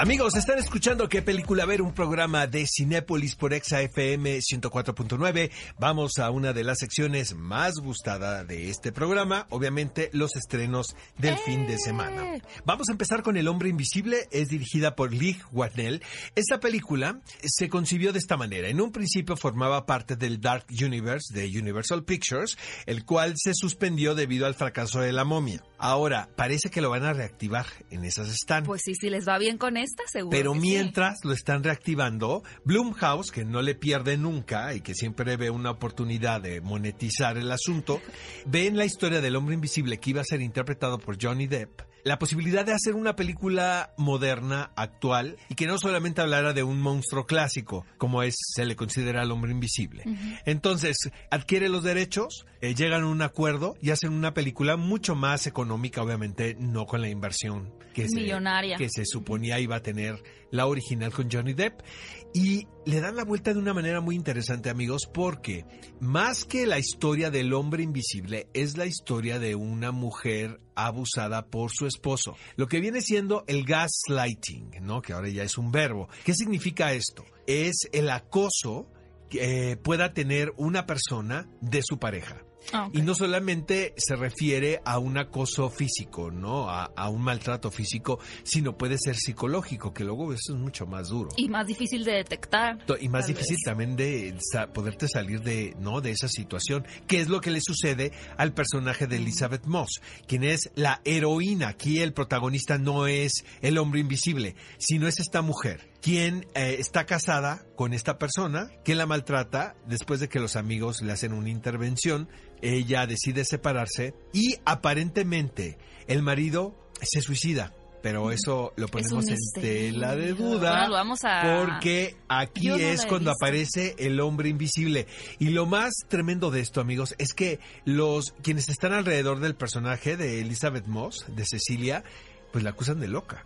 Amigos, están escuchando qué película ver, un programa de Cinépolis por Exa FM 104.9. Vamos a una de las secciones más gustada de este programa, obviamente los estrenos del fin de semana. Vamos a empezar con El hombre invisible, es dirigida por Lee Watnell. Esta película se concibió de esta manera. En un principio formaba parte del Dark Universe de Universal Pictures, el cual se suspendió debido al fracaso de La momia. Ahora, parece que lo van a reactivar, en esas están. Pues sí, si les va bien con seguro. Pero sí. mientras lo están reactivando, Blumhouse, que no le pierde nunca y que siempre ve una oportunidad de monetizar el asunto, ve en la historia del hombre invisible que iba a ser interpretado por Johnny Depp la posibilidad de hacer una película moderna, actual, y que no solamente hablara de un monstruo clásico, como es se le considera al hombre invisible. Entonces, adquiere los derechos, eh, llegan a un acuerdo y hacen una película mucho más económica, obviamente, no con la inversión que se, Millonaria. que se suponía iba a tener la original con Johnny Depp. Y le dan la vuelta de una manera muy interesante, amigos, porque más que la historia del hombre invisible, es la historia de una mujer abusada por su esposo. Lo que viene siendo el gaslighting, ¿no? Que ahora ya es un verbo. ¿Qué significa esto? Es el acoso que eh, pueda tener una persona de su pareja. Ah. Y no solamente se refiere a un acoso físico, ¿no? A, a, un maltrato físico, sino puede ser psicológico, que luego eso es mucho más duro. Y más difícil de detectar. Y más difícil vez. también de sa- poderte salir de, ¿no? de esa situación. ¿Qué es lo que le sucede al personaje de Elizabeth Moss? Quien es la heroína. Aquí el protagonista no es el hombre invisible, sino es esta mujer quien eh, está casada con esta persona que la maltrata después de que los amigos le hacen una intervención. Ella decide separarse y aparentemente el marido se suicida. Pero eso lo ponemos en misterio. tela de duda. Bueno, vamos a- Porque aquí no es cuando aparece el hombre invisible. Y lo más tremendo de esto, amigos, es que los quienes están alrededor del personaje de Elizabeth Moss, de Cecilia, pues la acusan de loca.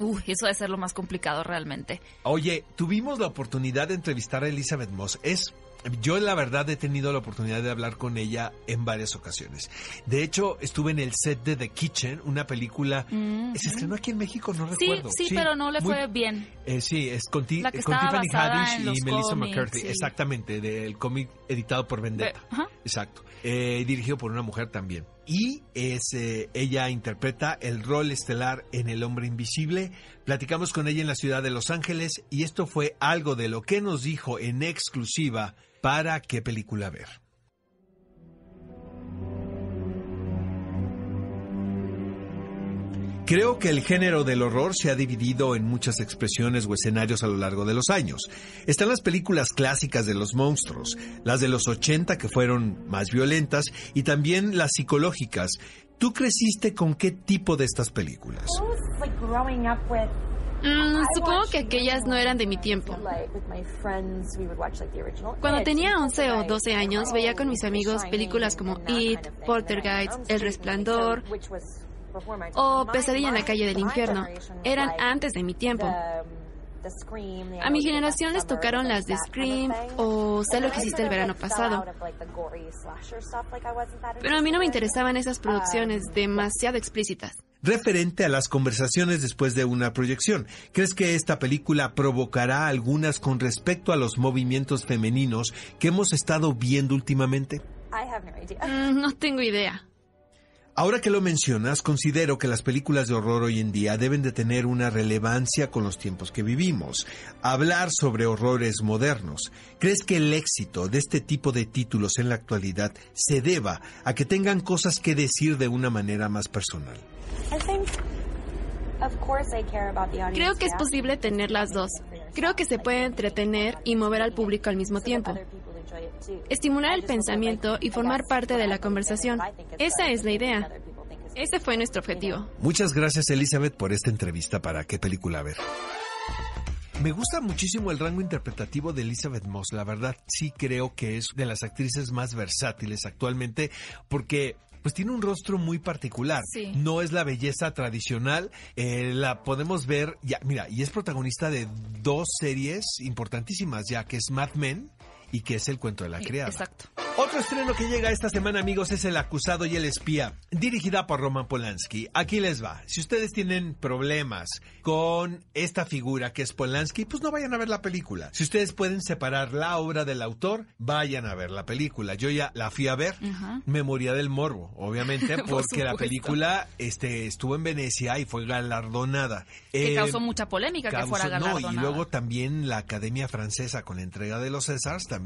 Uy, eso debe ser lo más complicado realmente. Oye, tuvimos la oportunidad de entrevistar a Elizabeth Moss. Es yo la verdad he tenido la oportunidad de hablar con ella en varias ocasiones. De hecho, estuve en el set de The Kitchen, una película Mm, se estrenó aquí en México, no Sí, recuerdo. sí, pero no le muy- fue bien. eh, sí, es con, ti- Tiffany Haddish y Melissa McCarthy. sí. Exactamente, del cómic editado por Vendetta. Ajá. Exacto. Eh, dirigido por una mujer también. Y es, ella interpreta el rol estelar en El Hombre Invisible. Platicamos con ella en la ciudad de Los Ángeles y esto fue algo de lo que nos dijo en exclusiva para qué película ver. Creo que el género del horror se ha dividido en muchas expresiones o escenarios a lo largo de los años. Están las películas clásicas de los monstruos, las de los 80 que fueron más violentas y también las psicológicas. ¿Tú creciste con qué tipo de estas películas? Mm, supongo que aquellas no eran de mi tiempo. Cuando tenía 11 o 12 años, veía con mis amigos películas como It, Poltergeist, El Resplandor o Pesadilla en la calle del infierno. Eran antes de mi tiempo. A mi generación les tocaron las de Scream o Sé lo que hiciste el verano pasado. Pero a mí no me interesaban esas producciones demasiado explícitas. Referente a las conversaciones después de una proyección, ¿crees que esta película provocará algunas con respecto a los movimientos femeninos que hemos estado viendo últimamente? Mm, no tengo idea. Ahora que lo mencionas, considero que las películas de horror hoy en día deben de tener una relevancia con los tiempos que vivimos. Hablar sobre horrores modernos. ¿Crees que el éxito de este tipo de títulos en la actualidad se deba a que tengan cosas que decir de una manera más personal? Creo que es posible tener las dos. Creo que se puede entretener y mover al público al mismo tiempo. Estimular el pensamiento y formar parte de la conversación. Esa es la idea. Ese fue nuestro objetivo. Muchas gracias Elizabeth por esta entrevista para qué película ver. Me gusta muchísimo el rango interpretativo de Elizabeth Moss, la verdad sí creo que es de las actrices más versátiles actualmente porque pues tiene un rostro muy particular. Sí. No es la belleza tradicional, eh, la podemos ver, ya, mira, y es protagonista de dos series importantísimas ya, que es Mad Men y que es el cuento de la criada. Exacto. Otro estreno que llega esta semana, amigos, es El acusado y el espía, dirigida por Roman Polanski. Aquí les va. Si ustedes tienen problemas con esta figura que es Polanski, pues no vayan a ver la película. Si ustedes pueden separar la obra del autor, vayan a ver la película. Yo ya la fui a ver, Ajá. me moría del morbo, obviamente, Por porque la película este, estuvo en Venecia y fue galardonada. Que Eh, causó mucha polémica que fuera no, galardonada. y luego también la Academia Francesa con la entrega de los Césars también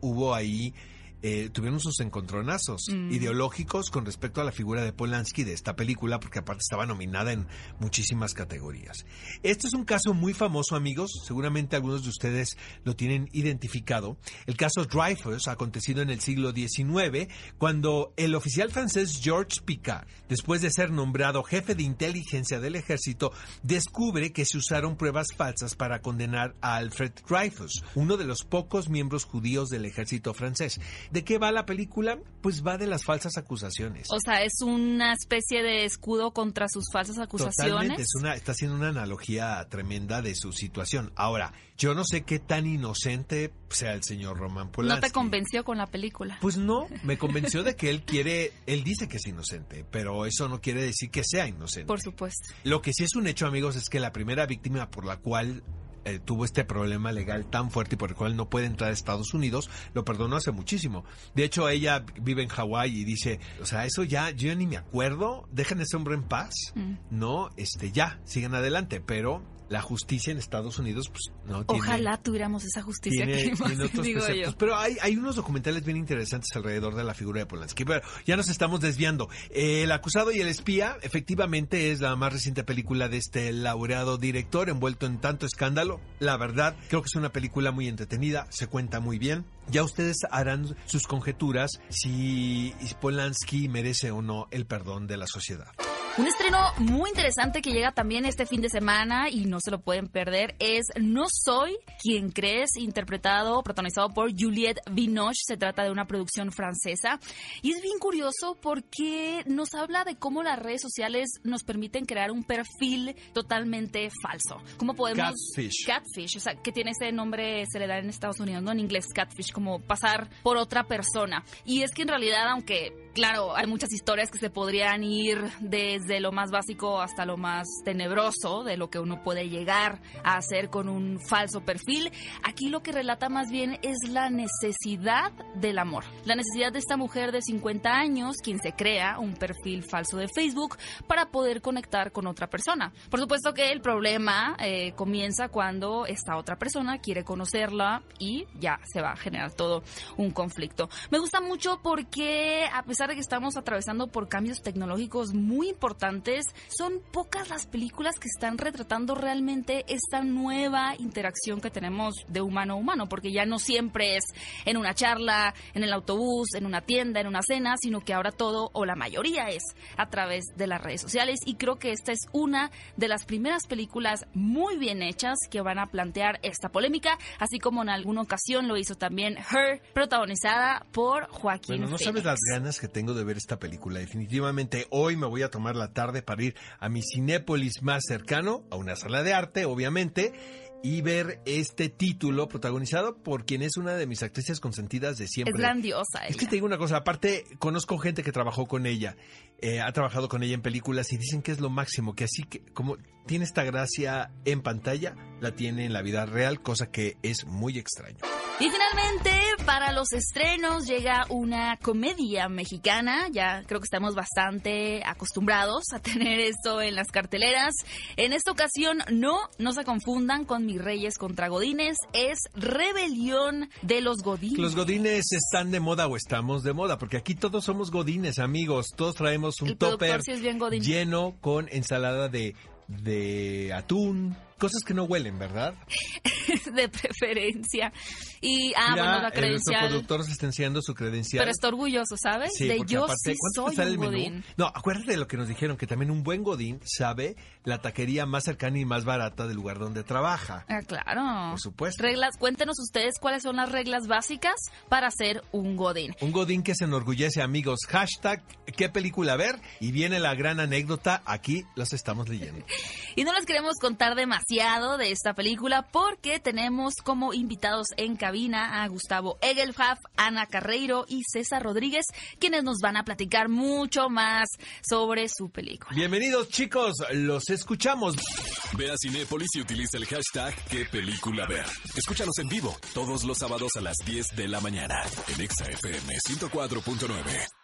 hubo ahí eh, tuvieron sus encontronazos Mm. ideológicos con respecto a la figura de Polanski de esta película, porque aparte estaba nominada en muchísimas categorías. Este es un caso muy famoso, amigos, seguramente algunos de ustedes lo tienen identificado. El caso Dreyfus, acontecido en el siglo XIX, cuando el oficial francés Georges Picard, después de ser nombrado jefe de inteligencia del ejército, descubre que se usaron pruebas falsas para condenar a Alfred Dreyfus, uno de los pocos miembros judíos del ejército francés. ¿De qué va la película? Pues va de las falsas acusaciones. O sea, es una especie de escudo contra sus falsas acusaciones. Totalmente, es una, está haciendo una analogía tremenda de su situación. Ahora, yo no sé qué tan inocente sea el señor Roman No Polanski. te convenció con la película. Pues no, me convenció de que él quiere, él dice que es inocente, pero eso no quiere decir que sea inocente. Por supuesto. Lo que sí es un hecho, amigos, es que la primera víctima por la cual eh, tuvo este problema legal tan fuerte y por el cual no puede entrar a Estados Unidos, lo perdonó hace muchísimo. De hecho, ella vive en Hawái y dice, o sea, eso ya, yo ya ni me acuerdo, dejen a ese hombre en paz, Mm. no, este, ya, sigan adelante, pero la justicia en Estados Unidos, pues, no tiene... Ojalá tuviéramos esa justicia Tiene, que otros digo preceptos. yo. Pero hay, hay unos documentales bien interesantes alrededor de la figura de Polanski. Pero ya nos estamos desviando. Eh, el acusado y el espía, efectivamente, es la más reciente película de este laureado director envuelto en tanto escándalo. La verdad, creo que es una película muy entretenida, se cuenta muy bien. Ya ustedes harán sus conjeturas si Polanski merece o no el perdón de la sociedad. Un estreno muy interesante que llega también este fin de semana y no se lo pueden perder es No Soy quien crees, interpretado, protagonizado por Juliette Binoche. Se trata de una producción francesa y es bien curioso porque nos habla de cómo las redes sociales nos permiten crear un perfil totalmente falso. ¿Cómo podemos... Catfish. Catfish, o sea, que tiene ese nombre, se le da en Estados Unidos, ¿no? En inglés, catfish, como pasar por otra persona. Y es que en realidad, aunque, claro, hay muchas historias que se podrían ir desde lo más básico hasta lo más tenebroso de lo que uno puede llegar a hacer con un falso perfil, aquí lo que relata más bien es la necesidad del amor. La necesidad de esta mujer de 50 años, quien se crea un perfil falso de Facebook para poder conectar con otra persona. Por supuesto que el problema eh, comienza cuando esta otra persona quiere conocerla y ya se va a generar todo un conflicto. Me gusta mucho porque a pesar de que estamos atravesando por cambios tecnológicos muy importantes, son pocas las películas que están retratando realmente esta nueva interacción que tenemos de humano a humano, porque ya no siempre es en una charla, en el autobús, en una tienda, en una cena, sino que ahora todo o la mayoría es a través de las redes sociales y creo que esta es una de las primeras películas muy bien hechas que van a plantear esta polémica, así como en alguna ocasión lo hizo también Her, protagonizada por Joaquín Bueno, no Phoenix. sabes las ganas que tengo de ver esta película. Definitivamente hoy me voy a tomar la tarde para ir a mi Cinépolis más cercano, a una sala de arte, obviamente, y ver este título protagonizado por quien es una de mis actrices consentidas de siempre. Es grandiosa Es que ella. te digo una cosa, aparte conozco gente que trabajó con ella, eh, ha trabajado con ella en películas y dicen que es lo máximo, que así que como tiene esta gracia en pantalla, la tiene en la vida real, cosa que es muy extraño. Y finalmente, para los estrenos llega una comedia mexicana. Ya creo que estamos bastante acostumbrados a tener esto en las carteleras. En esta ocasión, no, no se confundan con Mis Reyes contra Godines. Es Rebelión de los Godines. Los godines están de moda o estamos de moda, porque aquí todos somos godines, amigos. Todos traemos un El topper sí lleno con ensalada de, de atún, cosas que no huelen, ¿verdad? de preferencia. Y, ah, Mira, bueno, la eh, nuestro credencial. productor se está enseñando su credencial. Pero está orgulloso, ¿sabes? Sí, de yo aparte, sí ¿cuánto te soy un menú? godín. No, acuérdate de lo que nos dijeron, que también un buen godín sabe la taquería más cercana y más barata del lugar donde trabaja. Ah, claro. Por supuesto. Reglas, cuéntenos ustedes cuáles son las reglas básicas para ser un godín. Un godín que se enorgullece, amigos. Hashtag, ¿qué película ver? Y viene la gran anécdota, aquí los estamos leyendo. Y no les queremos contar demasiado demasiado de esta película porque tenemos como invitados en cabina a Gustavo Egelhaf, Ana Carreiro y César Rodríguez, quienes nos van a platicar mucho más sobre su película. Bienvenidos chicos, los escuchamos. Ve a Cinépolis y utiliza el hashtag qué película ver. Escúchanos en vivo todos los sábados a las 10 de la mañana en ExaFM 104.9.